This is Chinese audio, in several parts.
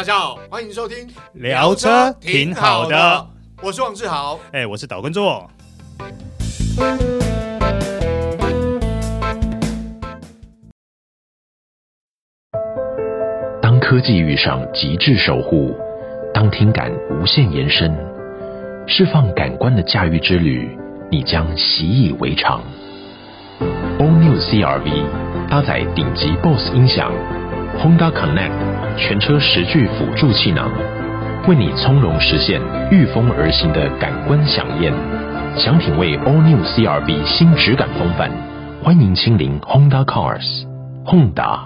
大家好，欢迎收听聊车挺好的，我是王志豪，哎，我是岛根座。当科技遇上极致守护，当听感无限延伸，释放感官的驾驭之旅，你将习以为常。All New CR-V 搭载顶级 BOSS 音响，Honda Connect。全车十具辅助气囊，为你从容实现御风而行的感官饗宴。想品味 All New CR-V 新质感风范，欢迎亲临 Honda Cars。Honda。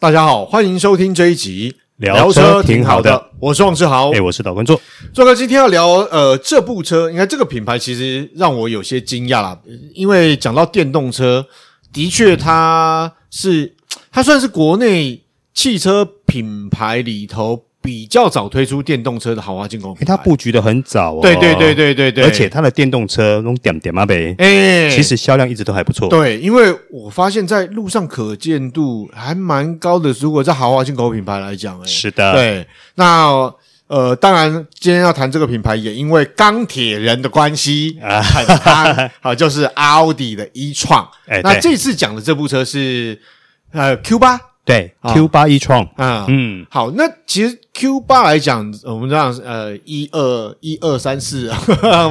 大家好，欢迎收听这一集聊车挺好的，我是王志豪，哎，我是岛根座。座哥今天要聊呃这部车，你看这个品牌其实让我有些惊讶啦，因为讲到电动车，的确它是。它算是国内汽车品牌里头比较早推出电动车的豪华进口品牌，它布局的很早哦。对对对对对对，而且它的电动车用点点嘛呗，哎，其实销量一直都还不错。对，因为我发现在路上可见度还蛮高的，如果在豪华进口品牌来讲，哎，是的，对，那。呃，当然，今天要谈这个品牌，也因为钢铁人的关系啊，很夯，好，就是奥迪的 e-tron。哎，那这次讲的这部车是呃 Q 八，对，Q 八 e-tron。啊，嗯，好，那其实 Q 八来讲，我们这样呃一二一二三四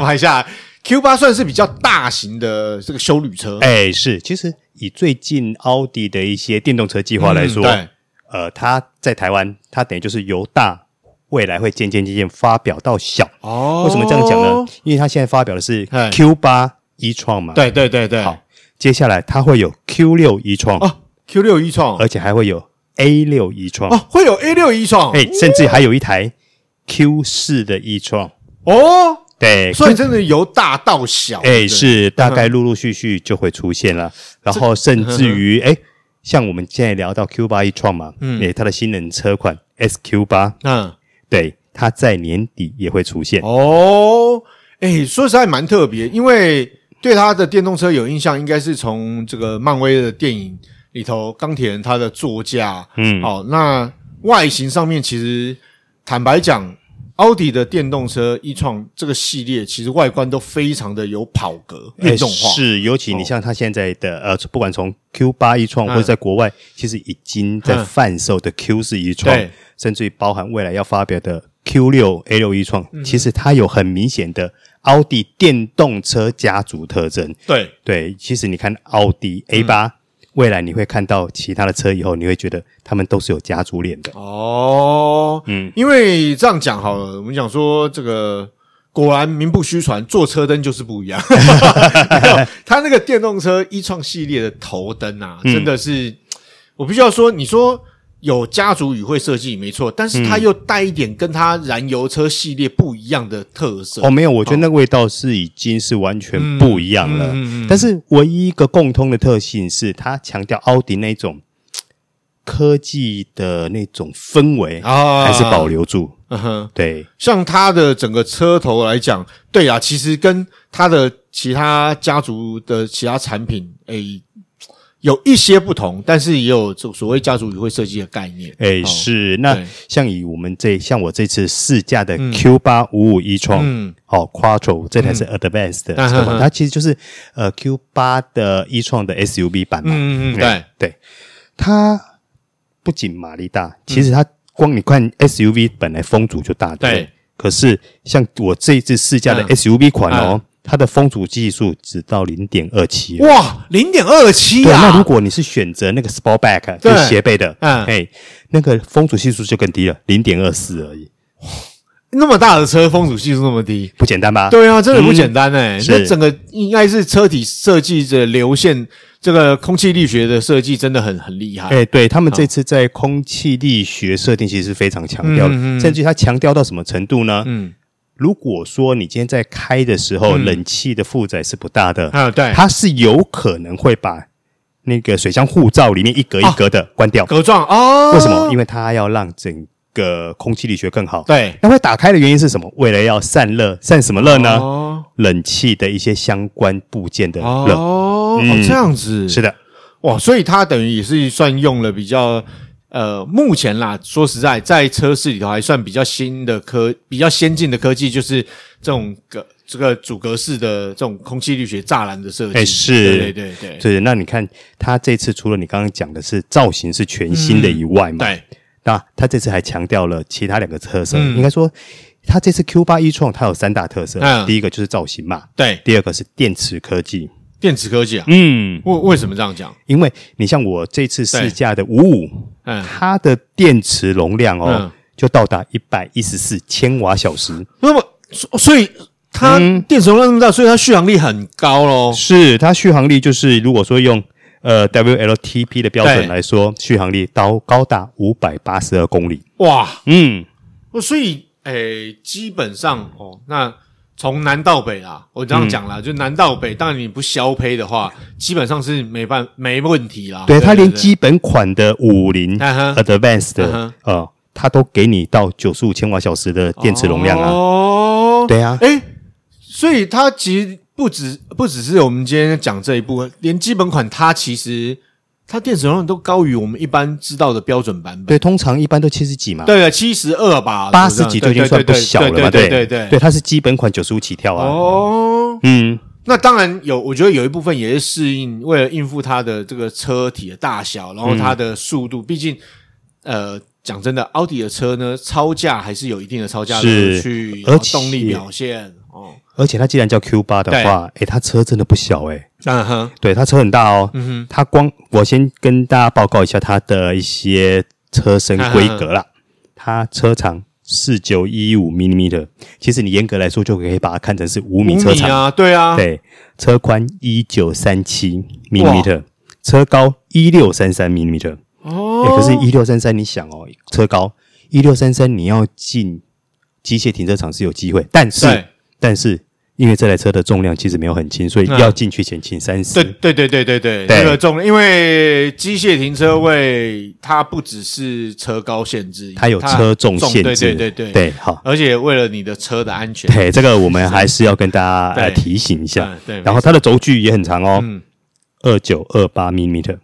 排下来，Q 八算是比较大型的这个修旅车。哎，是，其实以最近奥迪的一些电动车计划来说，对，呃，它在台湾，它等于就是由大。未来会渐渐渐渐发表到小哦？为什么这样讲呢？因为它现在发表的是 Q 八 e-tron 嘛。对对对对。好，接下来它会有 Q 六 e-tron 哦，Q 六 e-tron，而且还会有 A 六 e-tron 哦，会有 A 六 e-tron，哎，甚至还有一台 Q 四的 e-tron 哦。对，所以真的由大到小，哎，是大概陆陆续续就会出现了。然后甚至于 哎，像我们现在聊到 Q 八 e-tron 嘛，嗯，哎，它的新能车款 SQ 八，嗯。对，它在年底也会出现哦。哎，说实在蛮特别，因为对它的电动车有印象，应该是从这个漫威的电影里头，钢铁人他的座驾，嗯，好、哦，那外形上面其实坦白讲，奥迪的电动车 e-tron 这个系列，其实外观都非常的有跑格运动化，是，尤其你像它现在的、哦、呃，不管从 Q 八 e-tron 或者在国外，嗯、其实已经在贩售的 Q 四 e-tron。甚至于包含未来要发表的 Q 六 A 六 e-tron，其实它有很明显的奥迪电动车家族特征。对对，其实你看奥迪 A 八、嗯，未来你会看到其他的车以后，你会觉得他们都是有家族脸的。哦，嗯，因为这样讲好了，我们讲说这个果然名不虚传，做车灯就是不一样。他那个电动车 e-tron 系列的头灯啊，真的是、嗯、我必须要说，你说。有家族语汇设计没错，但是它又带一点跟它燃油车系列不一样的特色。哦，没有，我觉得那个味道是已经是完全不一样了。嗯嗯、但是唯一一个共通的特性是，它强调奥迪那种科技的那种氛围啊，还是保留住。嗯哼，对，像它的整个车头来讲，对啊，其实跟它的其他家族的其他产品，诶。有一些不同，但是也有这所谓家族语汇设计的概念。哎，是。那像以我们这像我这次试驾的 Q 八五五 e-tron，嗯，好 Quattro 这台是 Advanced 的车嘛，它其实就是呃 Q 八的 e-tron 的 SUV 版嘛。嗯嗯，对。对，它不仅马力大，其实它光你看 SUV 本来风阻就大，对。可是像我这一次试驾的 SUV 款哦。它的风阻系数只到零点二七，哇，零点二七啊！那如果你是选择那个 Sportback 就斜背的，嗯，嘿，那个风阻系数就更低了，零点二四而已。那么大的车风阻系数那么低，不简单吧？对啊，真的不简单哎、欸。那、嗯、整个应该是车体设计的流线，这个空气力学的设计真的很很厉害。哎，对他们这次在空气力学设定其实是非常强调的，嗯嗯、甚至他强调到什么程度呢？嗯。如果说你今天在开的时候，嗯、冷气的负载是不大的，啊，对，它是有可能会把那个水箱护罩里面一格一格的关掉，格状哦。为什么？因为它要让整个空气力学更好。对，那会打开的原因是什么？为了要散热，散什么热呢？哦、冷气的一些相关部件的热。哦，嗯、哦，这样子。是的，哇，所以它等于也是算用了比较。呃，目前啦，说实在，在车市里头还算比较新的科，比较先进的科技，就是这种格这个阻隔式的这种空气力学栅栏的设计。哎，是，对对对对。对，那你看，它这次除了你刚刚讲的是造型是全新的以外嘛，嗯、对，那它这次还强调了其他两个特色，嗯、应该说，它这次 Q 八一创它有三大特色，嗯、第一个就是造型嘛，对，第二个是电池科技。电池科技啊，嗯，为为什么这样讲？因为你像我这次试驾的五五，嗯，它的电池容量哦，嗯、就到达一百一十四千瓦小时。那么，所以它电池容量那么大，所以它续航力很高喽。是它续航力就是，如果说用呃 WLTP 的标准来说，续航力到高达五百八十二公里。哇，嗯，所以诶，基本上哦，那。从南到北啦，我这样讲啦，嗯、就南到北，当然你不削胚的话，基本上是没办没问题啦。对，它连基本款的五零 Advanced 的、uh huh. 呃，它都给你到九十五千瓦小时的电池容量啊。哦，对啊，诶，所以它其实不只不只是我们今天讲这一部分，连基本款它其实。它电池容量都高于我们一般知道的标准版本。对，通常一般都七十几嘛。对了，七十二吧，八十几就已经算不小了嘛。对对对对，它是基本款九十五起跳啊。哦，嗯，那当然有，我觉得有一部分也是适应，为了应付它的这个车体的大小，然后它的速度。毕竟，呃，讲真的，奥迪的车呢，超价还是有一定的超价的，去，而动力表现。而且它既然叫 Q 八的话，诶，它车真的不小诶。嗯哼，对，它车很大哦。嗯哼，它光我先跟大家报告一下它的一些车身规格啦。它车长四九一五 millimeter，其实你严格来说就可以把它看成是五米车长啊。对啊，对，车宽一九三七 millimeter，车高一六三三 millimeter。哦，可是，一六三三，你想哦，车高一六三三，你要进机械停车场是有机会，但是，但是。因为这台车的重量其实没有很轻，所以要进去前请三思。对对对对对对，这个重量，因为机械停车位它不只是车高限制，它有车重限制。对对对对对，好。而且为了你的车的安全，对这个我们还是要跟大家来提醒一下。对，然后它的轴距也很长哦，二九二八 millimeter。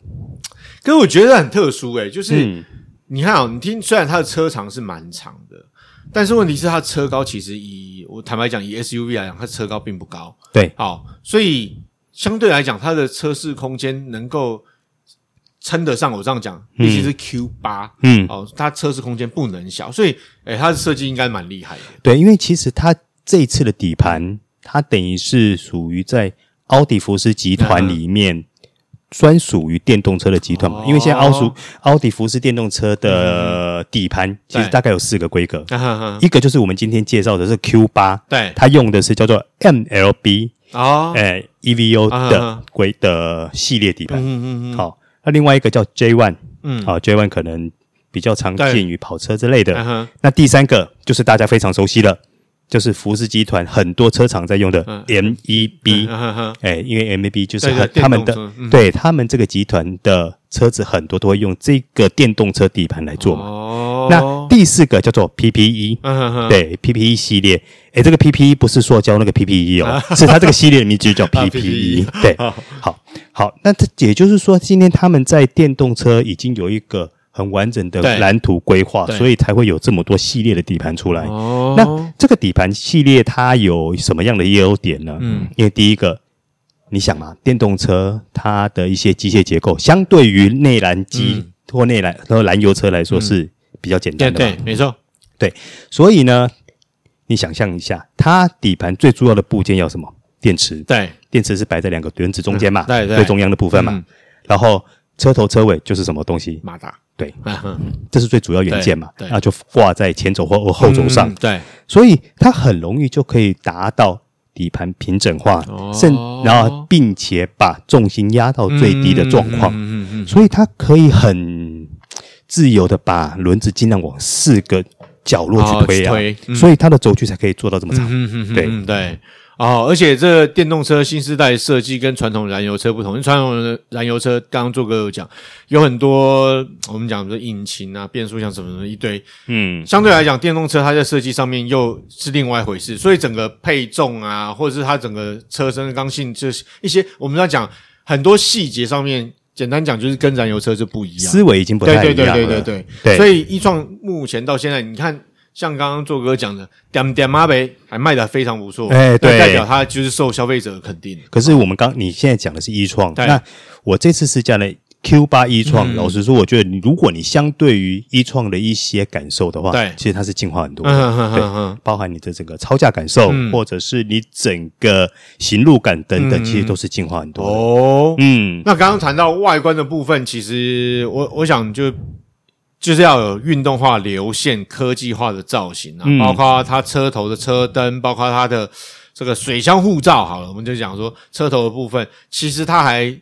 可是我觉得很特殊诶，就是你看哦，你听，虽然它的车长是蛮长的。但是问题是，它车高其实以我坦白讲，以 SUV 来讲，它车高并不高。对，好，所以相对来讲，它的车室空间能够称得上我这样讲，尤其是 Q 八，嗯，哦，它车室空间不能小，所以，诶，它的设计应该蛮厉害的。对，因为其实它这一次的底盘，它等于是属于在奥迪福斯集团里面。嗯专属于电动车的集团嘛，因为现在奥属奥迪福斯电动车的底盘其实大概有四个规格，一个就是我们今天介绍的是 Q 八，对，它用的是叫做 MLB 哦，诶 EVO 的规的系列底盘，嗯嗯嗯，好，那另外一个叫 J One，嗯，好 J One 可能比较常见于跑车之类的，那第三个就是大家非常熟悉了。就是福斯集团很多车厂在用的 MEB，哎，因为 MEB 就是很他们的，对他们这个集团的车子很多都会用这个电动车底盘来做嘛。哦，那第四个叫做 PPE，对 PPE 系列，哎，这个 PPE 不是塑胶那个 PPE 哦，是它这个系列的名字叫 PPE。对，好，好，那这也就是说，今天他们在电动车已经有一个。很完整的蓝图规划，所以才会有这么多系列的底盘出来。哦，那这个底盘系列它有什么样的优点呢？嗯，因为第一个，你想嘛，电动车它的一些机械结构，相对于内燃机或内燃和燃油车来说是比较简单的。对，没错。对，所以呢，你想象一下，它底盘最重要的部件要什么？电池。对，电池是摆在两个轮子中间嘛，对，最中央的部分嘛。然后车头车尾就是什么东西？马达。对，这是最主要元件嘛，那就挂在前轴或后轴上。对，所以它很容易就可以达到底盘平整化，甚然后并且把重心压到最低的状况。嗯嗯，所以它可以很自由的把轮子尽量往四个角落去推啊，所以它的轴距才可以做到这么长。对。对。哦，而且这个电动车新时代设计跟传统燃油车不同，因为传统的燃油车刚刚做哥有讲，有很多我们讲的引擎啊、变速箱什么什么一堆，嗯，相对来讲，电动车它在设计上面又是另外一回事，所以整个配重啊，或者是它整个车身的刚性，就是一些我们在讲很多细节上面简单讲就是跟燃油车就不一样，思维已经不太一样了。对对对对对对。所以一创目前到现在，你看。像刚刚做哥讲的，点点妈呗还卖的非常不错，哎，对，代表它就是受消费者肯定。可是我们刚你现在讲的是一创，那我这次试驾呢 Q 八一创，老实说，我觉得你如果你相对于一创的一些感受的话，对，其实它是进化很多的，对，包含你的整个超价感受，或者是你整个行路感等等，其实都是进化很多哦。嗯，那刚刚谈到外观的部分，其实我我想就。就是要有运动化、流线、科技化的造型啊，嗯、包括它车头的车灯，包括它的这个水箱护罩。好了，我们就讲说车头的部分，其实它还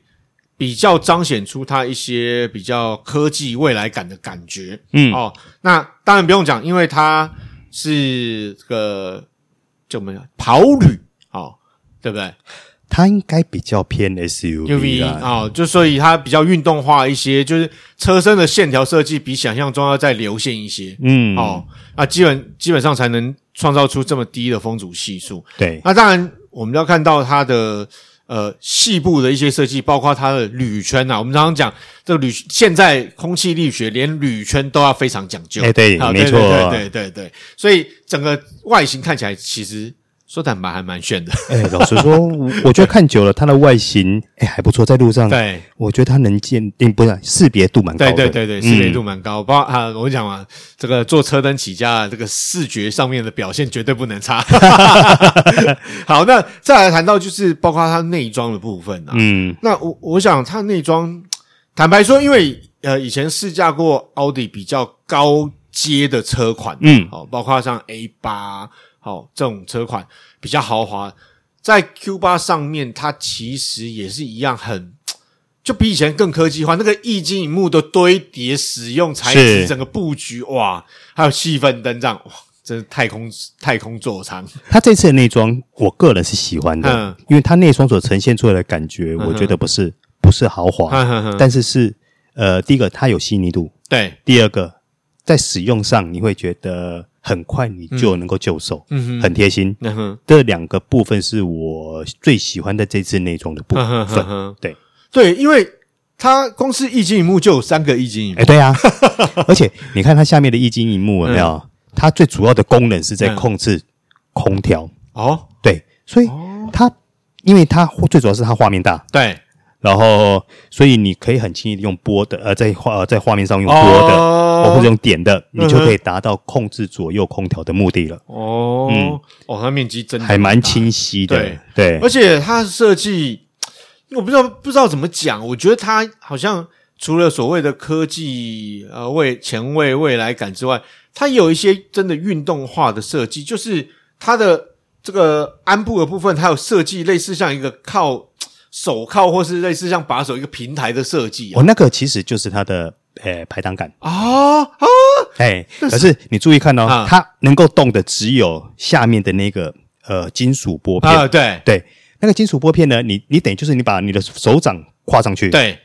比较彰显出它一些比较科技未来感的感觉。嗯，哦，那当然不用讲，因为它是这个就没有跑旅，哦，对不对？它应该比较偏 SUV 啊，哦，就所以它比较运动化一些，就是车身的线条设计比想象中要再流线一些，嗯，哦，那基本基本上才能创造出这么低的风阻系数。对，那当然我们要看到它的呃细部的一些设计，包括它的铝圈啊，我们常常讲这个铝，现在空气力学连铝圈都要非常讲究。哎，对，没错，对对对对，所以整个外形看起来其实。说坦白还蛮炫的，哎，老实说，我觉得看久了，它的外形哎还不错，在路上，对，我觉得它能鉴定不是识别度蛮高的，对对对对，识别度蛮高。包括啊，我讲嘛，这个做车灯起家，这个视觉上面的表现绝对不能差。好，那再来谈到就是包括它内装的部分啊，嗯，那我我想它内装，坦白说，因为呃以前试驾过奥迪比较高阶的车款，嗯，好，包括像 A 八。好，这种车款比较豪华，在 Q 八上面，它其实也是一样很，很就比以前更科技化。那个液晶屏幕的堆叠、使用材质、整个布局，哇，还有气氛灯这样，哇，真是太空太空座舱。它这次的内装，我个人是喜欢的，嗯、因为它内装所呈现出来的感觉，我觉得不是不是豪华，但是是呃，第一个它有细腻度，对，第二个在使用上你会觉得。很快你就能够就手，嗯哼，很贴心。嗯哼，这两个部分是我最喜欢的这次内装的部分。对对，因为它公司液晶萤幕就有三个液晶萤幕。哎，对啊，而且你看它下面的液晶萤幕有没有？它最主要的功能是在控制空调。哦，对，所以它因为它最主要是它画面大。对。然后，所以你可以很轻易的用拨的，呃，在画在画面上用拨的，哦，或者用点的，你就可以达到控制左右空调的目的了。哦，嗯，哦，它面积真的还蛮清晰的，对，对，而且它的设计，我不知道不知道怎么讲，我觉得它好像除了所谓的科技，呃，为前卫未来感之外，它有一些真的运动化的设计，就是它的这个鞍部的部分，它有设计类似像一个靠。手铐或是类似像把手一个平台的设计，哦，那个其实就是它的呃排挡杆。啊啊，哎，可是你注意看哦，它能够动的只有下面的那个呃金属拨片。啊，对。对，那个金属拨片呢，你你等于就是你把你的手掌跨上去，对，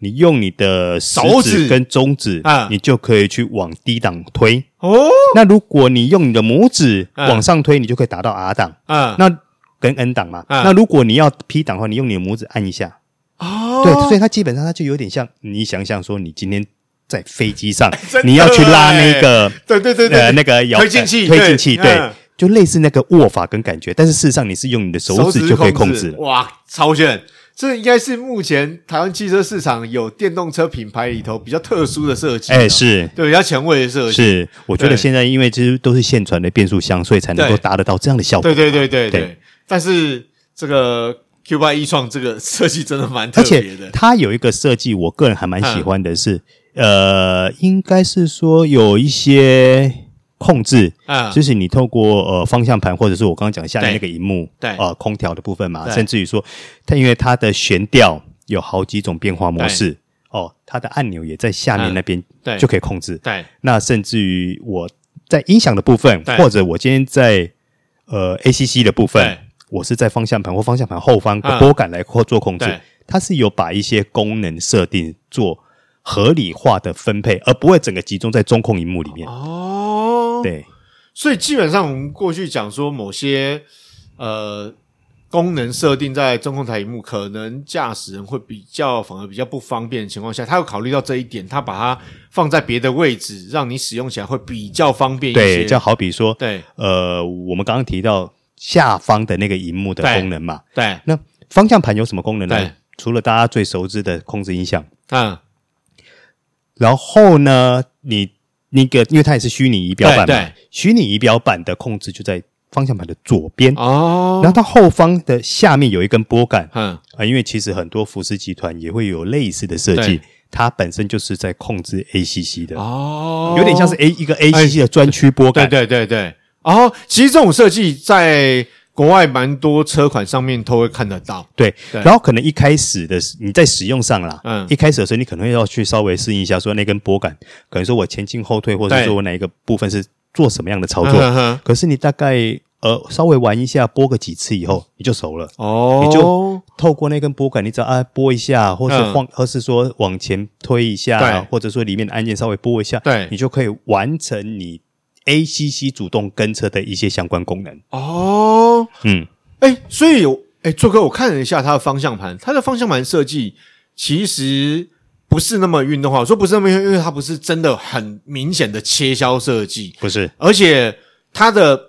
你用你的手指跟中指啊，你就可以去往低档推哦，那如果你用你的拇指往上推，你就可以达到 R 档啊，那。跟 N 档嘛，嗯、那如果你要 P 档的话，你用你的拇指按一下，哦，对，所以它基本上它就有点像你想象说，你今天在飞机上，你要去拉那个，对对对对，呃，那个摇推进器，推进器，对，嗯、就类似那个握法跟感觉，但是事实上你是用你的手指就可以控制，哇，超炫！这应该是目前台湾汽车市场有电动车品牌里头比较特殊的设计，哎，是。对比较前卫的设计，是，我觉得现在因为其实都是现传的变速箱，所以才能够达得到这样的效果，对对对对。对。但是这个 Q 八 e-tron 这个设计真的蛮特别的，而且它有一个设计，我个人还蛮喜欢的是，嗯、呃，应该是说有一些控制，啊、嗯，就是你透过呃方向盘或者是我刚刚讲下面那个荧幕，对，呃空调的部分嘛，甚至于说它因为它的悬吊有好几种变化模式，哦，它的按钮也在下面那边，对，就可以控制，对，对那甚至于我在音响的部分，或者我今天在呃 ACC 的部分。我是在方向盘或方向盘后方的拨杆来做控制，它是有把一些功能设定做合理化的分配，而不会整个集中在中控荧幕里面。哦，对，所以基本上我们过去讲说某些呃功能设定在中控台荧幕，可能驾驶人会比较反而比较不方便的情况下，他有考虑到这一点，他把它放在别的位置，让你使用起来会比较方便一些。对，就好比说，对，呃，我们刚刚提到下方的那个荧幕的功能嘛，对，对那方向盘有什么功能呢？除了大家最熟知的控制音响，嗯，然后呢，你那个，因为它也是虚拟仪表板嘛，对，虚拟仪表板的控制就在。方向盘的左边。哦，然后它后方的下面有一根拨杆，嗯。啊，因为其实很多福斯集团也会有类似的设计，它本身就是在控制 ACC 的。哦，有点像是 A 一个 ACC 的专区拨杆，对对对对。哦，其实这种设计在国外蛮多车款上面都会看得到，对。然后可能一开始的你在使用上啦，嗯，一开始的时候你可能要去稍微适应一下，说那根拨杆，可能说我前进后退，或者说我哪一个部分是。做什么样的操作？嗯、哼哼可是你大概呃稍微玩一下，拨个几次以后，你就熟了。哦，你就透过那根拨杆，你只要啊拨一下，或是晃，嗯、或是说往前推一下，或者说里面的按键稍微拨一下，对，你就可以完成你 ACC 主动跟车的一些相关功能。哦，嗯，哎，所以哎，做哥，我看了一下它的方向盘，它的方向盘设计其实。不是那么运动化，我说不是那么运动，因为它不是真的很明显的切削设计，不是，而且它的，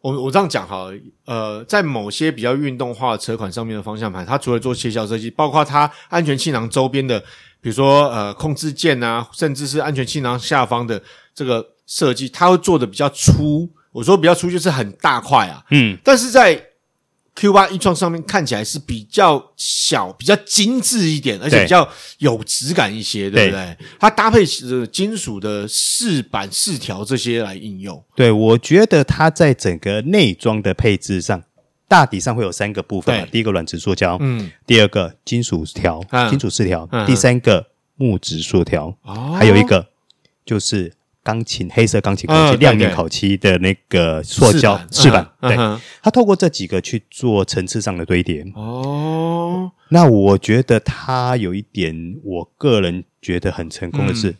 我我这样讲哈，呃，在某些比较运动化的车款上面的方向盘，它除了做切削设计，包括它安全气囊周边的，比如说呃控制键啊，甚至是安全气囊下方的这个设计，它会做的比较粗。我说比较粗就是很大块啊，嗯，但是在 Q8 e-tron 上面看起来是比较小、比较精致一点，而且比较有质感一些，对，对不对？它搭配是金属的饰板、饰条这些来应用。对，我觉得它在整个内装的配置上，大体上会有三个部分。第一个软质塑胶，嗯，第二个金属条、嗯、金属饰条，嗯、第三个木质塑条，哦，还有一个就是。钢琴黑色钢琴烤漆，亮面烤漆的那个塑胶饰板，对，它透过这几个去做层次上的堆叠。哦，那我觉得它有一点，我个人觉得很成功的是，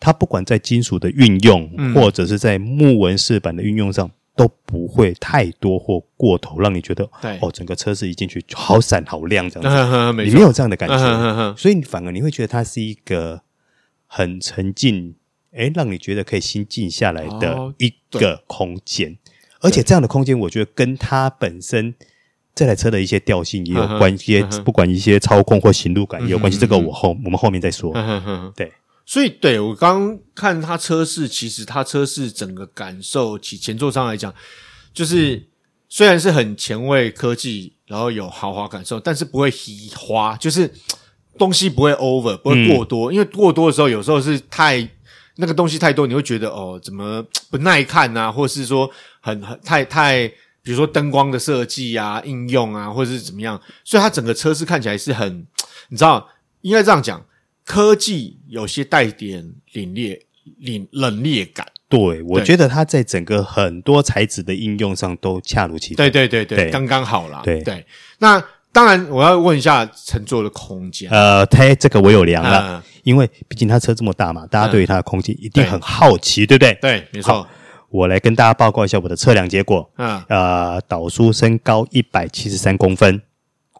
它不管在金属的运用，或者是在木纹饰板的运用上，都不会太多或过头，让你觉得哦，整个车子一进去就好闪好亮这样子，你没有这样的感觉，所以反而你会觉得它是一个很沉静。诶，让你觉得可以心静下来的一个空间，哦、而且这样的空间，我觉得跟它本身这台车的一些调性也有关系，嗯、不管一些操控或行路感也有关系。嗯、这个我后我们后面再说。嗯、对，所以对我刚刚看它车室，其实它车室整个感受其前座上来讲，就是虽然是很前卫科技，然后有豪华感受，但是不会稀花，就是东西不会 over，不会过多，嗯、因为过多的时候有时候是太。那个东西太多，你会觉得哦，怎么不耐看啊？或者是说很很太太，比如说灯光的设计啊、应用啊，或者是怎么样？所以它整个车是看起来是很，你知道，应该这样讲，科技有些带点凛冽、凛冷冽感。对，我觉得它在整个很多材质的应用上都恰如其分。对对对对，刚刚好啦。对对，那。当然，我要问一下乘坐的空间。呃，它这个我有量了，嗯、因为毕竟它车这么大嘛，大家对于它的空间一定很好奇，嗯、对不对？对，没错。我来跟大家报告一下我的测量结果。嗯，呃，导叔身高一百七十三公分。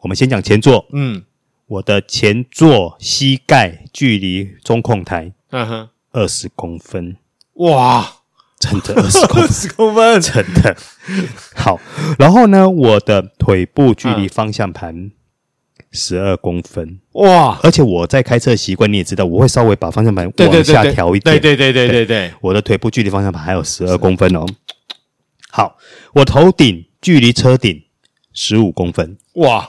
我们先讲前座。嗯，我的前座膝盖距离中控台，嗯哼，二十公分。哇！真的 二十公十公分，真的 好。然后呢，我的腿部距离方向盘十二公分，哇！而且我在开车习惯，你也知道，我会稍微把方向盘往下调一点。对对对对对对，我的腿部距离方向盘还有十二公分哦。好，我头顶距离车顶十五公分，哇！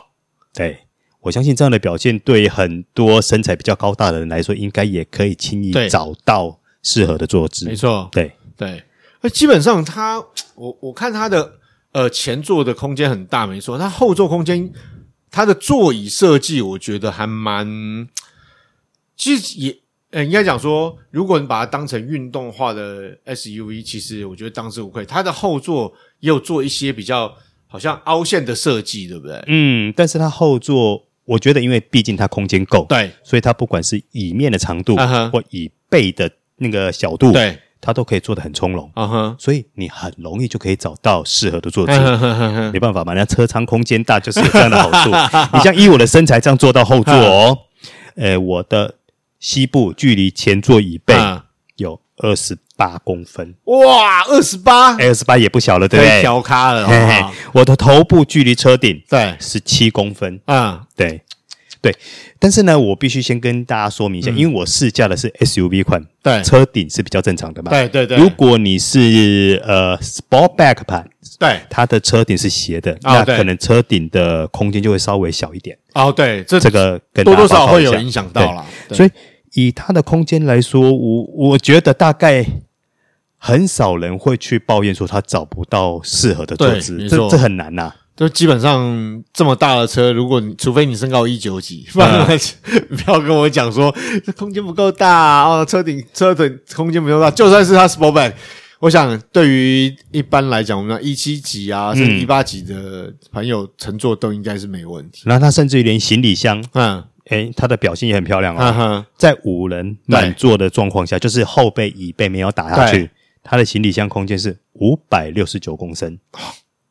对，我相信这样的表现，对很多身材比较高大的人来说，应该也可以轻易找到适合的坐姿。没错，对。对，那基本上它，我我看它的呃前座的空间很大，没错。它后座空间，它的座椅设计，我觉得还蛮，其实也呃应该讲说，如果你把它当成运动化的 SUV，其实我觉得当之无愧。它的后座也有做一些比较好像凹陷的设计，对不对？嗯，但是它后座，我觉得因为毕竟它空间够，对，所以它不管是椅面的长度，uh 或椅背的那个小度，对。它都可以做的很从容啊哈，所以你很容易就可以找到适合的坐姿。没办法嘛，人家车舱空间大就是有这样的好处。你像以我的身材这样坐到后座哦，呃，我的膝部距离前座椅背有二十八公分。哇，二十八，二十八也不小了，对不对？小咖了。我的头部距离车顶对十七公分。嗯，对。对，但是呢，我必须先跟大家说明一下，嗯、因为我试驾的是 SUV 款，对，车顶是比较正常的嘛。对对对。如果你是呃 Sportback 版，对，它的车顶是斜的，哦、那可能车顶的空间就会稍微小一点。哦，对，这这个跟多多少少会有影响到了。所以以它的空间来说，我我觉得大概很少人会去抱怨说他找不到适合的坐姿，这这很难呐、啊。就基本上这么大的车，如果你除非你身高一九几，不然不要跟我讲说这空间不够大啊，哦，车顶车顶空间不够大，就算是它 Sportback，我想对于一般来讲，我们一七几啊，甚至一八几的朋友乘坐都应该是没问题。那它甚至于连行李箱，嗯，诶，它的表现也很漂亮啊、哦。嗯、在五人满座的状况下，就是后背椅背没有打下去，它的行李箱空间是五百六十九公升。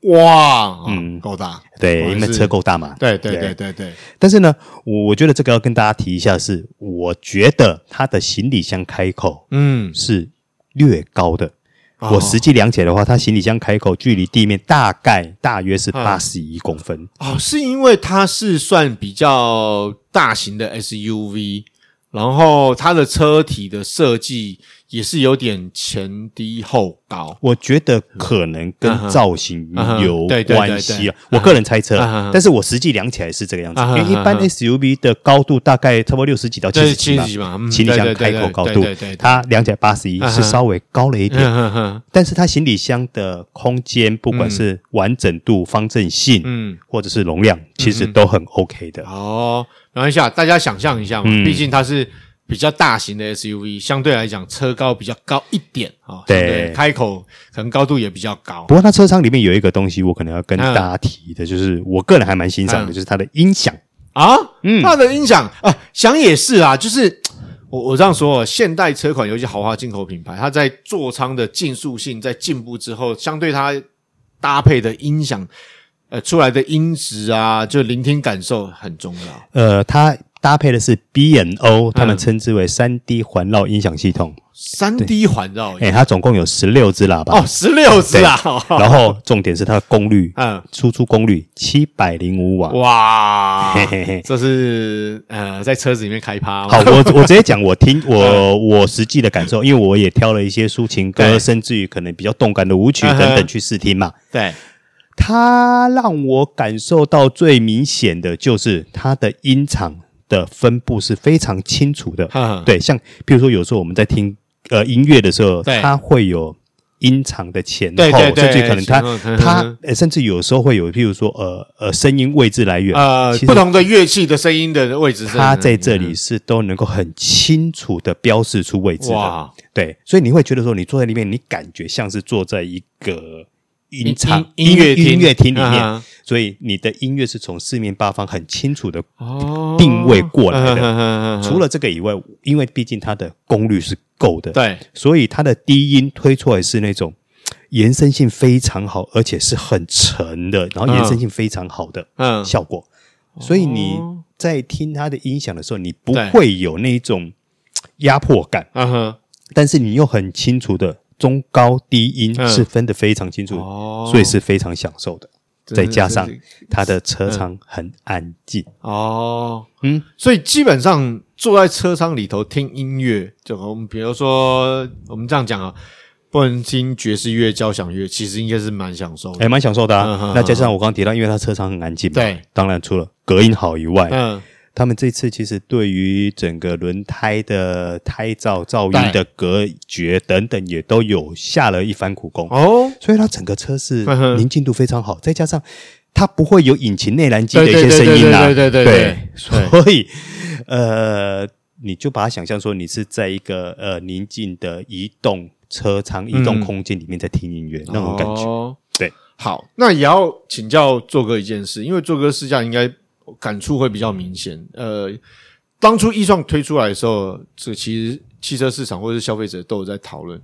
哇，嗯，够大，对，因为车够大嘛。对对对对对。但是呢，我我觉得这个要跟大家提一下是，我觉得它的行李箱开口，嗯，是略高的。我实际量起来的话，它行李箱开口距离地面大概大约是八十一公分。哦，是因为它是算比较大型的 SUV，然后它的车体的设计。也是有点前低后高，我觉得可能跟造型有关系啊。我个人猜测，但是我实际量起来是这个样子。因为一般 SUV 的高度大概差不多六十几到七十几嘛，行李箱开口高度，它量起来八十一，是稍微高了一点。但是它行李箱的空间，不管是完整度、方正性，嗯，或者是容量，其实都很 OK 的。哦，然后一下，大家想象一下嘛，毕竟它是。比较大型的 SUV，相对来讲车高比较高一点啊，对，开口可能高度也比较高。不过它车舱里面有一个东西，我可能要跟大家提的，就是我个人还蛮欣赏的，就是它的音响啊，嗯，它的音响啊，想也是啊，就是我我这样说，现代车款尤其豪华进口品牌，它在座舱的竞速性在进步之后，相对它搭配的音响，呃，出来的音质啊，就聆听感受很重要。呃，它。搭配的是 B N O，他们称之为三 D 环绕音响系统。三 D 环绕，哎，它总共有十六只喇叭。哦，十六只啊！然后重点是它的功率，嗯，输出功率七百零五瓦。哇，嘿嘿嘿，这是呃，在车子里面开趴。好，我 我直接讲，我听我我实际的感受，因为我也挑了一些抒情歌，甚至于可能比较动感的舞曲等等去试听嘛。对，它让我感受到最明显的就是它的音场。的分布是非常清楚的，对，像比如说有时候我们在听呃音乐的时候，它会有音场的前后，对对对甚至可能它它、呃、甚至有时候会有，譬如说呃呃声音位置来源，呃不同的乐器的声音的位置，它在这里是都能够很清楚的标示出位置的，对，所以你会觉得说你坐在里面，你感觉像是坐在一个。音场音乐音乐厅里面，所以你的音乐是从四面八方很清楚的定位过来的。除了这个以外，因为毕竟它的功率是够的，对，所以它的低音推出来是那种延伸性非常好，而且是很沉的，然后延伸性非常好的效果。所以你在听它的音响的时候，你不会有那种压迫感，但是你又很清楚的。中高低音是分得非常清楚，嗯、所以是非常享受的。哦、再加上它的车舱很安静。哦，嗯，所以基本上坐在车舱里头听音乐，就我们比如说我们这样讲啊，不能听爵士乐、交响乐，其实应该是蛮享受的，还蛮、欸、享受的啊。嗯、那加上我刚刚提到，因为它车舱很安静嘛，对，当然除了隔音好以外，嗯。他们这次其实对于整个轮胎的胎噪、噪音的隔绝等等，也都有下了一番苦功哦。所以它整个车是宁静度非常好，再加上它不会有引擎内燃机的一些声音啊。对对对对，所以呃，你就把它想象说，你是在一个呃宁静的移动车舱、移动空间里面在听音乐那种感觉。对，好，那也要请教做哥一件事，因为做哥试驾应该。感触会比较明显。呃，当初易创推出来的时候，这其实汽车市场或者是消费者都有在讨论。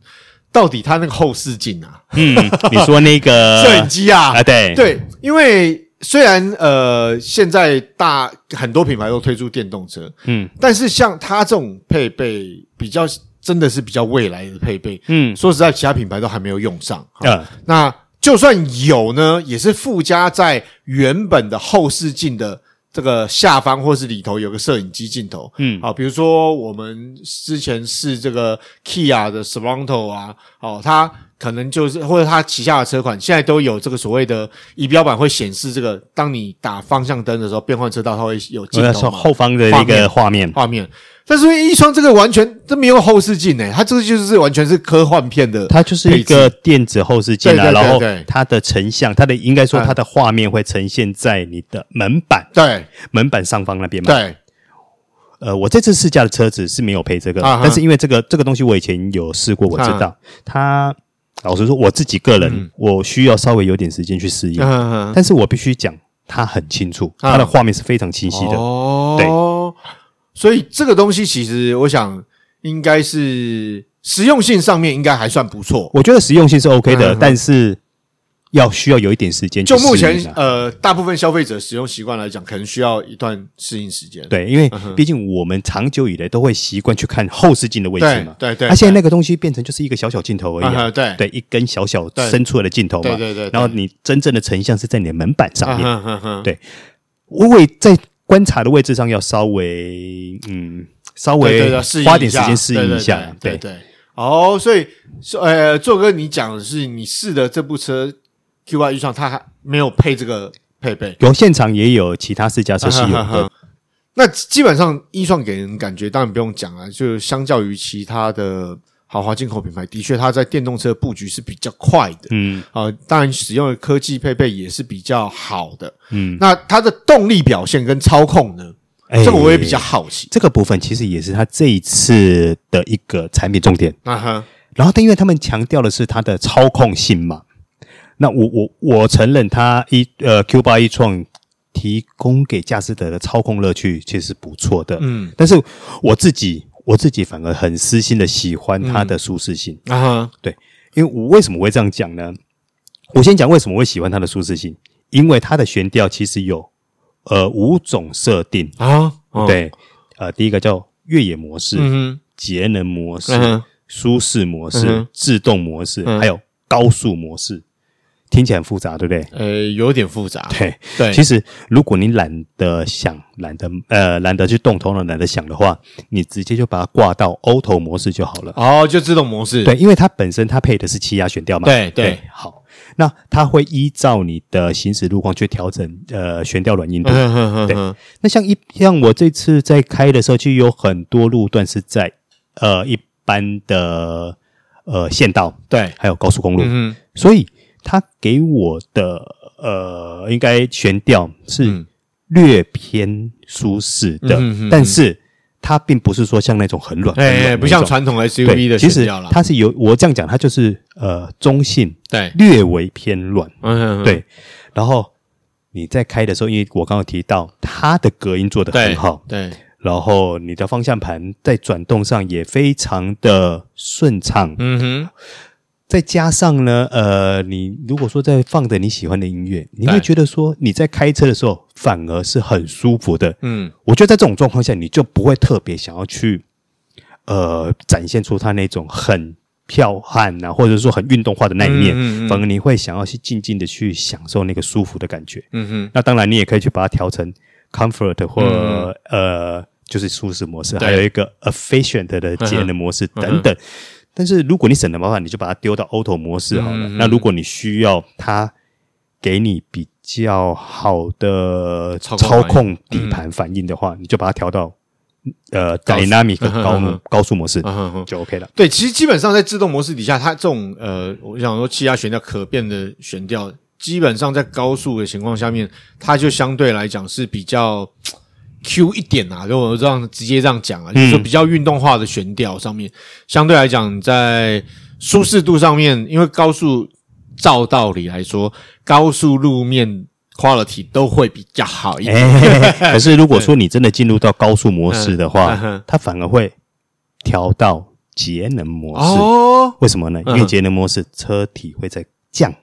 到底它那个后视镜啊，嗯，你说那个 摄影机啊，啊，对对，因为虽然呃现在大很多品牌都推出电动车，嗯，但是像它这种配备比较真的是比较未来的配备，嗯，说实在，其他品牌都还没有用上啊。那就算有呢，也是附加在原本的后视镜的。这个下方或是里头有个摄影机镜头，嗯，好，比如说我们之前试这个 Kia 的 Sorento 啊，哦，它可能就是或者它旗下的车款现在都有这个所谓的仪表板会显示这个，当你打方向灯的时候，变换车道它会有镜头后方的一个画面画面。但是一双这个完全都没有后视镜诶，它这个就是完全是科幻片的，它就是一个电子后视镜啊，然后它的成像，它的应该说它的画面会呈现在你的门板，对，门板上方那边嘛。对，呃，我这次试驾的车子是没有配这个，但是因为这个这个东西我以前有试过，我知道。它。老实说，我自己个人我需要稍微有点时间去适应，但是我必须讲，它很清楚，它的画面是非常清晰的，哦。对。所以这个东西其实，我想应该是实用性上面应该还算不错。我觉得实用性是 OK 的，嗯、但是要需要有一点时间。就目前呃，大部分消费者使用习惯来讲，可能需要一段适应时间。对，因为毕竟我们长久以来都会习惯去看后视镜的位置嘛。对对。它、啊、现在那个东西变成就是一个小小镜头而已。对对，一根小小伸出来的镜头嘛。对对。然后你真正的成像是在你的门板上面。对，我为在。观察的位置上要稍微嗯，稍微花点时间适应一下，对对，对，对。哦，所以呃，做哥，你讲的是你试的这部车 Q8 E-tron，它还没有配这个配备，有现场也有其他试驾车是有的。那基本上 E-tron 给人感觉，当然不用讲了，就相较于其他的。豪华进口品牌的确，它在电动车布局是比较快的，嗯，啊、呃，当然使用的科技配备也是比较好的，嗯，那它的动力表现跟操控呢，欸、这个我也比较好奇。这个部分其实也是它这一次的一个产品重点，啊哈。然后，但因为他们强调的是它的操控性嘛，那我我我承认它一呃 Q8 E-tron 提供给驾驶者的操控乐趣其实是不错的，嗯，但是我自己。我自己反而很私心的喜欢它的舒适性。啊，对，因为我为什么会这样讲呢？我先讲为什么会喜欢它的舒适性，因为它的悬吊其实有呃五种设定。啊，对，呃，第一个叫越野模式、节能模式、舒适模式、自动模式，还有高速模式。听起来很复杂，对不对？呃，有点复杂。对对，其实如果你懒得想、懒得呃、懒得去动头脑、懒得想的话，你直接就把它挂到 Auto 模式就好了。哦，就自动模式。对，因为它本身它配的是气压悬吊嘛。对对，对。好，那它会依照你的行驶路况去调整呃悬吊软硬度。嗯哼哼。对。那像一像我这次在开的时候，就有很多路段是在呃一般的呃县道，对，还有高速公路。嗯。所以。它给我的呃，应该悬吊是略偏舒适的，嗯、但是它并不是说像那种很软，哎，不像传统 SUV 的悬吊了。它是有我这样讲，它就是呃中性，对，略微偏软，嗯，对。然后你在开的时候，因为我刚刚提到它的隔音做得很好，对，对，然后你的方向盘在转动上也非常的顺畅，嗯哼。再加上呢，呃，你如果说在放着你喜欢的音乐，你会觉得说你在开车的时候反而是很舒服的。嗯，我觉得在这种状况下，你就不会特别想要去呃展现出他那种很剽悍啊，或者说很运动化的那一面。嗯嗯，反而你会想要去静静的去享受那个舒服的感觉。嗯哼，那当然你也可以去把它调成 comfort 或、嗯、呃就是舒适模式，还有一个 efficient 的节能模式等等。但是如果你省了麻烦，你就把它丢到 Auto 模式好了。嗯嗯，那如果你需要它给你比较好的操控底盘反应的话，嗯、你就把它调到呃 Dynamic 高高、速模式、就 OK 了。对，其实基本上在自动模式底下，它这种呃，我想说气压悬吊可变的悬吊，基本上在高速的情况下面，它就相对来讲是比较。Q 一点啊，如果这样直接这样讲啊，就是说比较运动化的悬吊上面，相对来讲在舒适度上面，因为高速照道理来说，高速路面 quality 都会比较好一点。可、欸、是如果说你真的进入到高速模式的话，它反而会调到节能模式。哦，为什么呢？因为节能模式车体会在降，哦、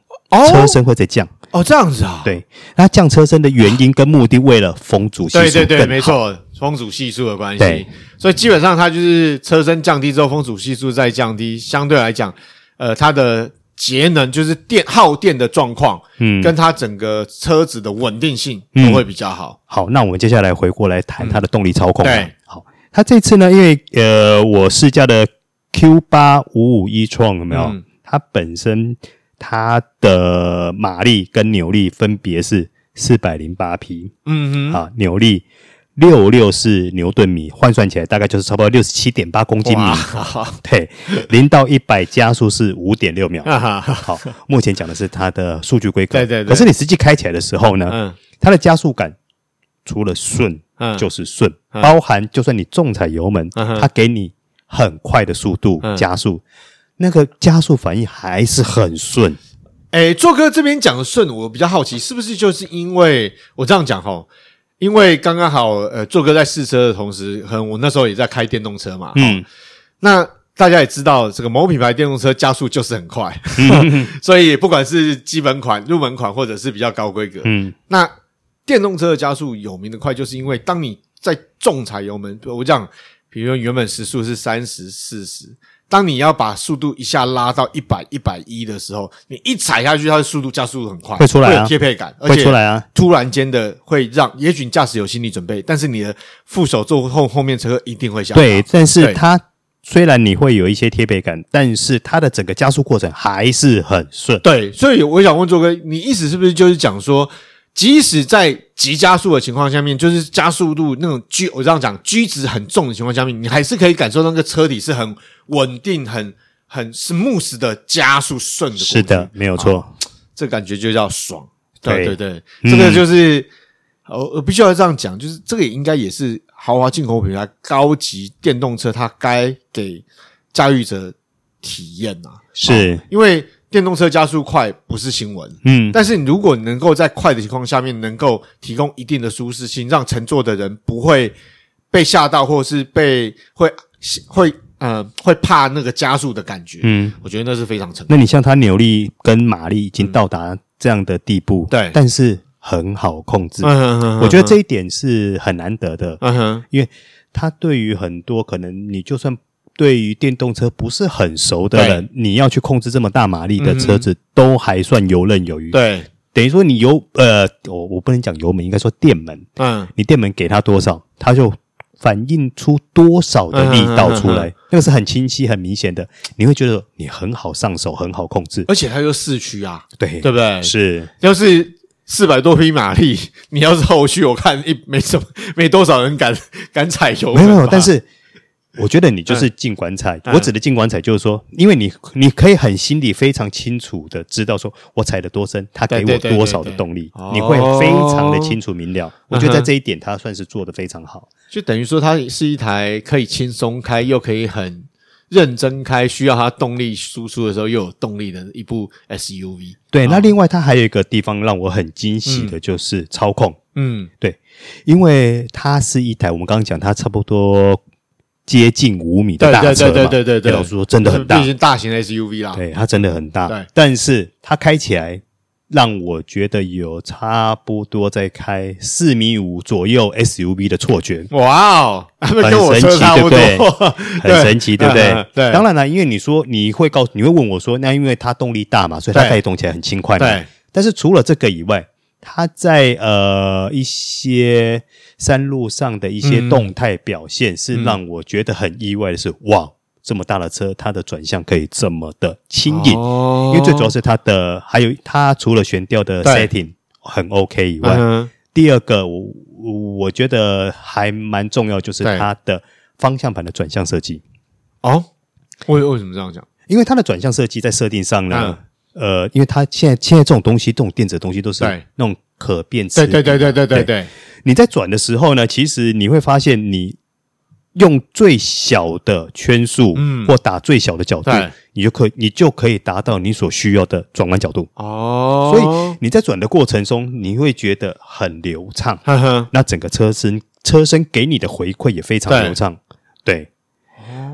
车身会再降。哦，这样子啊？对，那降车身的原因跟目的，为了风阻系数。对对对，没错，风阻系数的关系。对，所以基本上它就是车身降低之后，风阻系数再降低，相对来讲，呃，它的节能就是电耗电的状况，嗯，跟它整个车子的稳定性都会比较好。嗯、好，那我们接下来回过来谈它的动力操控。对，好，它这次呢，因为呃，我试驾的 Q 八五五 e-tron 有没有？嗯、它本身。它的马力跟扭力分别是四百零八匹，嗯哼，啊，扭力六六是牛顿米，换算起来大概就是差不多六十七点八公斤米。对，零到一百加速是五点六秒。好，目前讲的是它的数据规格。对对对。可是你实际开起来的时候呢，嗯，它的加速感除了顺，嗯，就是顺，包含就算你重踩油门，它给你很快的速度加速。那个加速反应还是很顺，哎，做哥这边讲的顺，我比较好奇，是不是就是因为我这样讲哈？因为刚刚好，呃，做哥在试车的同时，可能我那时候也在开电动车嘛，嗯，那大家也知道，这个某品牌电动车加速就是很快，嗯、所以不管是基本款、入门款，或者是比较高规格，嗯，那电动车的加速有名的快，就是因为当你在重踩油门，我讲，比如说原本时速是三十、四十。当你要把速度一下拉到一百、一百一的时候，你一踩下去，它的速度加速度很快，会出来啊，贴配感，会出来啊。突然间的会让，也许你驾驶有心理准备，但是你的副手坐后后面乘客一定会下。对，但是它虽然你会有一些贴背感，但是它的整个加速过程还是很顺。对，所以我想问周哥，你意思是不是就是讲说？即使在急加速的情况下面，就是加速度那种 G，我这样讲，G 值很重的情况下面，你还是可以感受到那个车体是很稳定、很很 smooth 的加速顺的。是的，没有错，这感觉就叫爽。对对对，对，这个就是，我我必须要这样讲，就是这个也应该也是豪华进口品牌高级电动车它该给驾驭者体验呐，是因为。电动车加速快不是新闻，嗯，但是你如果能够在快的情况下面，能够提供一定的舒适性，让乘坐的人不会被吓到，或者是被会会呃会怕那个加速的感觉，嗯，我觉得那是非常成功。那你像它扭力跟马力已经到达这样的地步，对、嗯，但是很好控制，嗯哼哼哼，我觉得这一点是很难得的，嗯哼，因为它对于很多可能你就算。对于电动车不是很熟的人，你要去控制这么大马力的车子，都还算游刃有余。对，等于说你油呃，我我不能讲油门，应该说电门。嗯，你电门给它多少，它就反映出多少的力道出来，那个是很清晰、很明显的。你会觉得你很好上手，很好控制，而且它又四驱啊，对对不对？是，要是四百多匹马力，你要是后驱，我看一没什么，没多少人敢敢踩油门。没有，但是。我觉得你就是进棺材，嗯、我指的进棺材就是说，因为你你可以很心里非常清楚的知道，说我踩得多深，它给我多少的动力，你会非常的清楚明了。哦、我觉得在这一点，它算是做的非常好。就等于说，它是一台可以轻松开，又可以很认真开，需要它动力输出的时候又有动力的一部 SUV。对，那另外它还有一个地方让我很惊喜的就是操控。嗯，对，因为它是一台我们刚刚讲，它差不多。接近五米的大车嘛，对对对对对对，老实说真的很大，毕竟大型的 SUV 啦。对，它真的很大。对，但是它开起来让我觉得有差不多在开四米五左右 SUV 的错觉。哇哦，很神奇，对不对？很神奇，对不对？对。当然了，因为你说你会告诉，你会问我说，那因为它动力大嘛，所以它可以动起来很轻快。对。但是除了这个以外，它在呃一些山路上的一些动态表现，是让我觉得很意外的是，嗯、哇，这么大的车，它的转向可以这么的轻盈。哦、因为最主要是它的，还有它除了悬吊的 setting 很 OK 以外，嗯、第二个我我觉得还蛮重要，就是它的方向盘的转向设计。哦，为为什么这样讲？因为它的转向设计在设定上呢。嗯呃，因为它现在现在这种东西，这种电子的东西都是那种可变磁。对对对对对对对。你在转的时候呢，其实你会发现，你用最小的圈数，嗯，或打最小的角度，你就可以你就可以达到你所需要的转弯角度。哦。所以你在转的过程中，你会觉得很流畅。呵呵。那整个车身车身给你的回馈也非常流畅。对。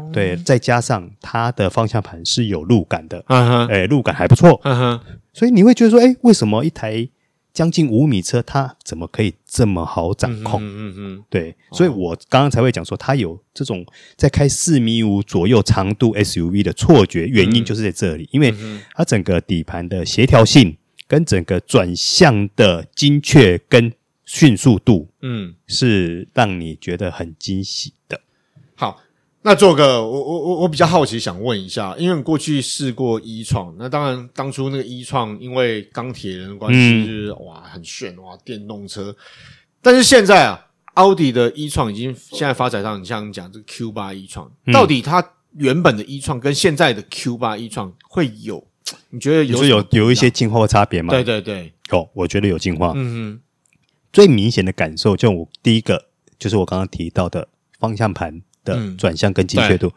哦，对，再加上它的方向盘是有路感的，嗯哼，哎，路感还不错，嗯哼，所以你会觉得说，哎，为什么一台将近五米车，它怎么可以这么好掌控？嗯嗯嗯，对，所以我刚刚才会讲说，它有这种在开四米五左右长度 SUV 的错觉，原因就是在这里，因为它整个底盘的协调性跟整个转向的精确跟迅速度，嗯，是让你觉得很惊喜的。好，那做个我我我我比较好奇，想问一下，因为过去试过 e-tron，那当然当初那个 e-tron 因为钢铁人的关系，嗯、就是哇很炫哇电动车，但是现在啊，奥迪的 e-tron 已经现在发展到你像你讲这个 Q 八 e-tron，到底它原本的 e-tron 跟现在的 Q 八 e-tron 会有？你觉得有有有一些进化差别吗？对对对，有，我觉得有进化。嗯哼。最明显的感受，就我第一个就是我刚刚提到的方向盘的转向跟精确度。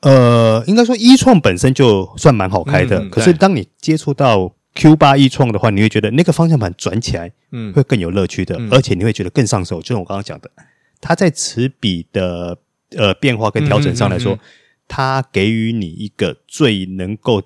嗯、呃，应该说 e-tron 本身就算蛮好开的，嗯、可是当你接触到 Q 八 e-tron 的话，你会觉得那个方向盘转起来，嗯，会更有乐趣的，嗯、而且你会觉得更上手。就像我刚刚讲的，它在齿比的呃变化跟调整上来说，它给予你一个最能够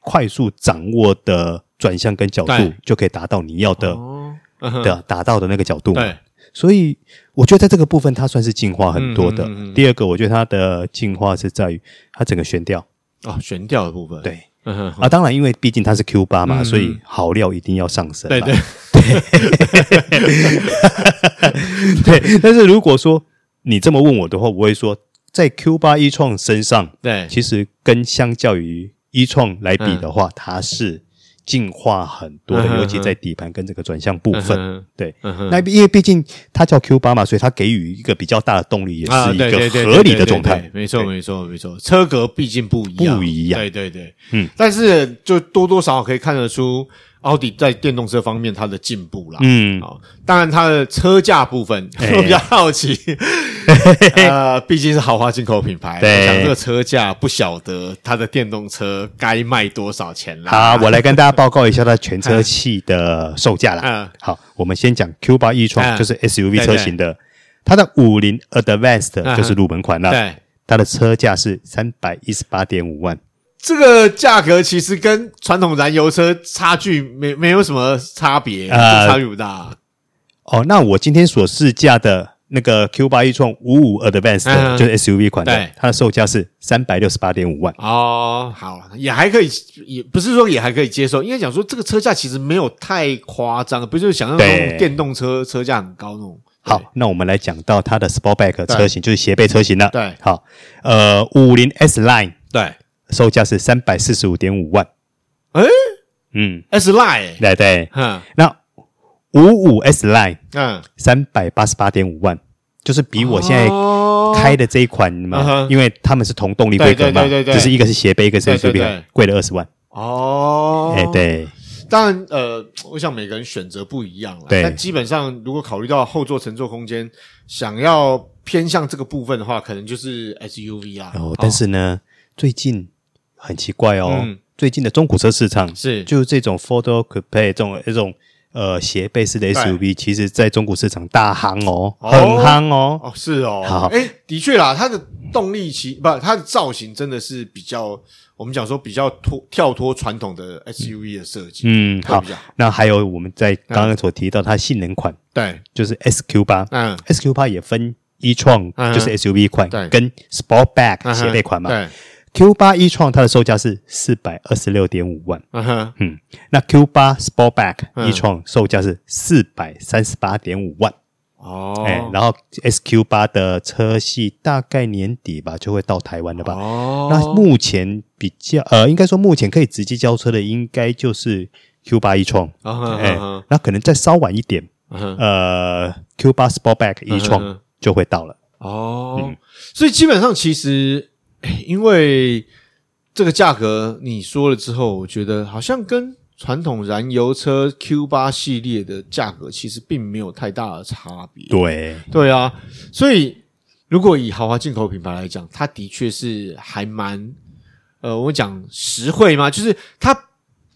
快速掌握的转向跟角度，就可以达到你要的。哦。的达到的那个角度，对，所以我觉得在这个部分它算是进化很多的。嗯嗯嗯、第二个，我觉得它的进化是在于它整个悬吊。哦，悬吊的部分，对，嗯、哼哼啊，当然因为毕竟它是 Q 八嘛，嗯、所以好料一定要上升，对对对，对。但是如果说你这么问我的话，我会说在 Q 八 e-tron 身上，对，其实跟相较于 e-tron 来比的话，嗯、它是。进化很多的，尤其在底盘跟这个转向部分，对，那因为毕竟它叫 Q 八嘛，所以它给予一个比较大的动力，也是一个合理的状态。没错，没错，没错，车格毕竟不一样，不一样，对对对，嗯，但是就多多少少可以看得出。奥迪在电动车方面它的进步啦，嗯，好，当然它的车价部分 我比较好奇，呃，毕竟是豪华进口品牌，对，我想这个车价不晓得它的电动车该卖多少钱啦。好，我来跟大家报告一下它全车系的售价啦。嗯，好，我们先讲 Q 八 e-tron，就是 SUV 车型的，它的五菱 Advanced 就是入门款啦，对，它的车价是三百一十八点五万。这个价格其实跟传统燃油车差距没没有什么差别，呃、差距不大。哦，那我今天所试驾的那个 Q 八 e-tron 五五 Advanced、嗯、就是 SUV 款的，对它的售价是三百六十八点五万。哦，好，也还可以，也不是说也还可以接受，应该讲说这个车价其实没有太夸张，不就是想象中电动车车价很高那种。好，那我们来讲到它的 Sportback 车型，就是斜背车型了。对，好，呃，五零 S Line，对。售价是三百四十五点五万，诶，嗯，S Line，对对，嗯，那五五 S Line，嗯，三百八十八点五万，就是比我现在开的这一款嘛，因为他们是同动力规格嘛，对对对，只是一个是斜背，一个是 SUV，贵了二十万。哦，哎对，当然，呃，我想每个人选择不一样了，对，但基本上如果考虑到后座乘坐空间，想要偏向这个部分的话，可能就是 SUV 啊。哦，但是呢，最近。很奇怪哦，嗯、最近的中古车市场是就是这种 door coupe 这种一种呃斜背式的 SUV，其实在中古市场大夯哦，哦很夯哦。哦，是哦。好，哎，的确啦，它的动力其不，它的造型真的是比较，我们讲说比较脱跳脱传统的 SUV 的设计。嗯，好。那还有我们在刚刚所提到它性能款，对，就是 SQ 八，嗯，SQ 八也分 e-tron，就是 SUV 款，对，跟 Sportback 斜背款嘛，对。Q 八 e-tron 它的售价是四百二十六点五万，嗯哼，嗯，那 Q 八 Sportback e-tron 售价是四百三十八点五万，哦，哎，然后 SQ 八的车系大概年底吧就会到台湾了吧，哦，那目前比较呃，应该说目前可以直接交车的应该就是 Q 八 e-tron，哎，那可能再稍晚一点，呃，Q 八 Sportback e-tron 就会到了，哦，所以基本上其实。因为这个价格你说了之后，我觉得好像跟传统燃油车 Q 八系列的价格其实并没有太大的差别。对，对啊，所以如果以豪华进口品牌来讲，它的确是还蛮呃，我讲实惠嘛，就是它，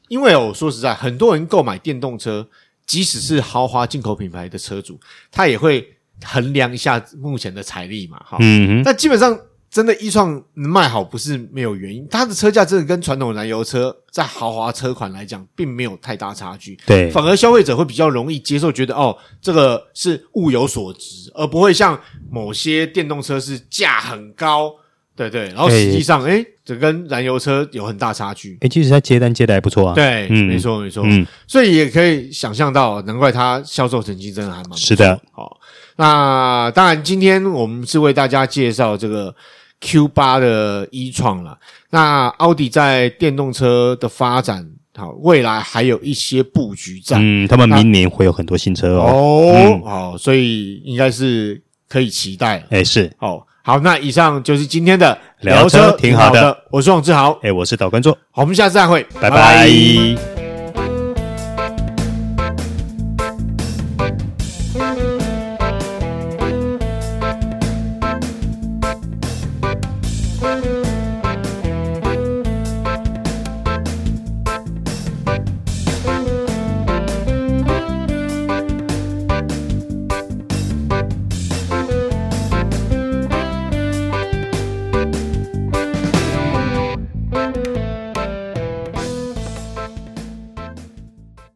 因为我说实在，很多人购买电动车，即使是豪华进口品牌的车主，他也会衡量一下目前的财力嘛，哈，嗯哼，但基本上。真的，一创能卖好不是没有原因，它的车价真的跟传统燃油车在豪华车款来讲，并没有太大差距。对，反而消费者会比较容易接受，觉得哦，这个是物有所值，而不会像某些电动车是价很高。对对，然后实际上，哎，这跟燃油车有很大差距。哎，其实它接单接的还不错啊。对，嗯，没错没错，嗯，所以也可以想象到，难怪它销售成绩真的还蛮。是的，好，那当然，今天我们是为大家介绍这个 Q 八的 e-tron 了。那奥迪在电动车的发展，好，未来还有一些布局在。嗯，他们明年会有很多新车哦。哦，好，所以应该是可以期待。哎，是，哦。好，那以上就是今天的聊车，挺好的。我是王志豪，哎，我是导观众。好，我们下次再会，拜拜。拜拜。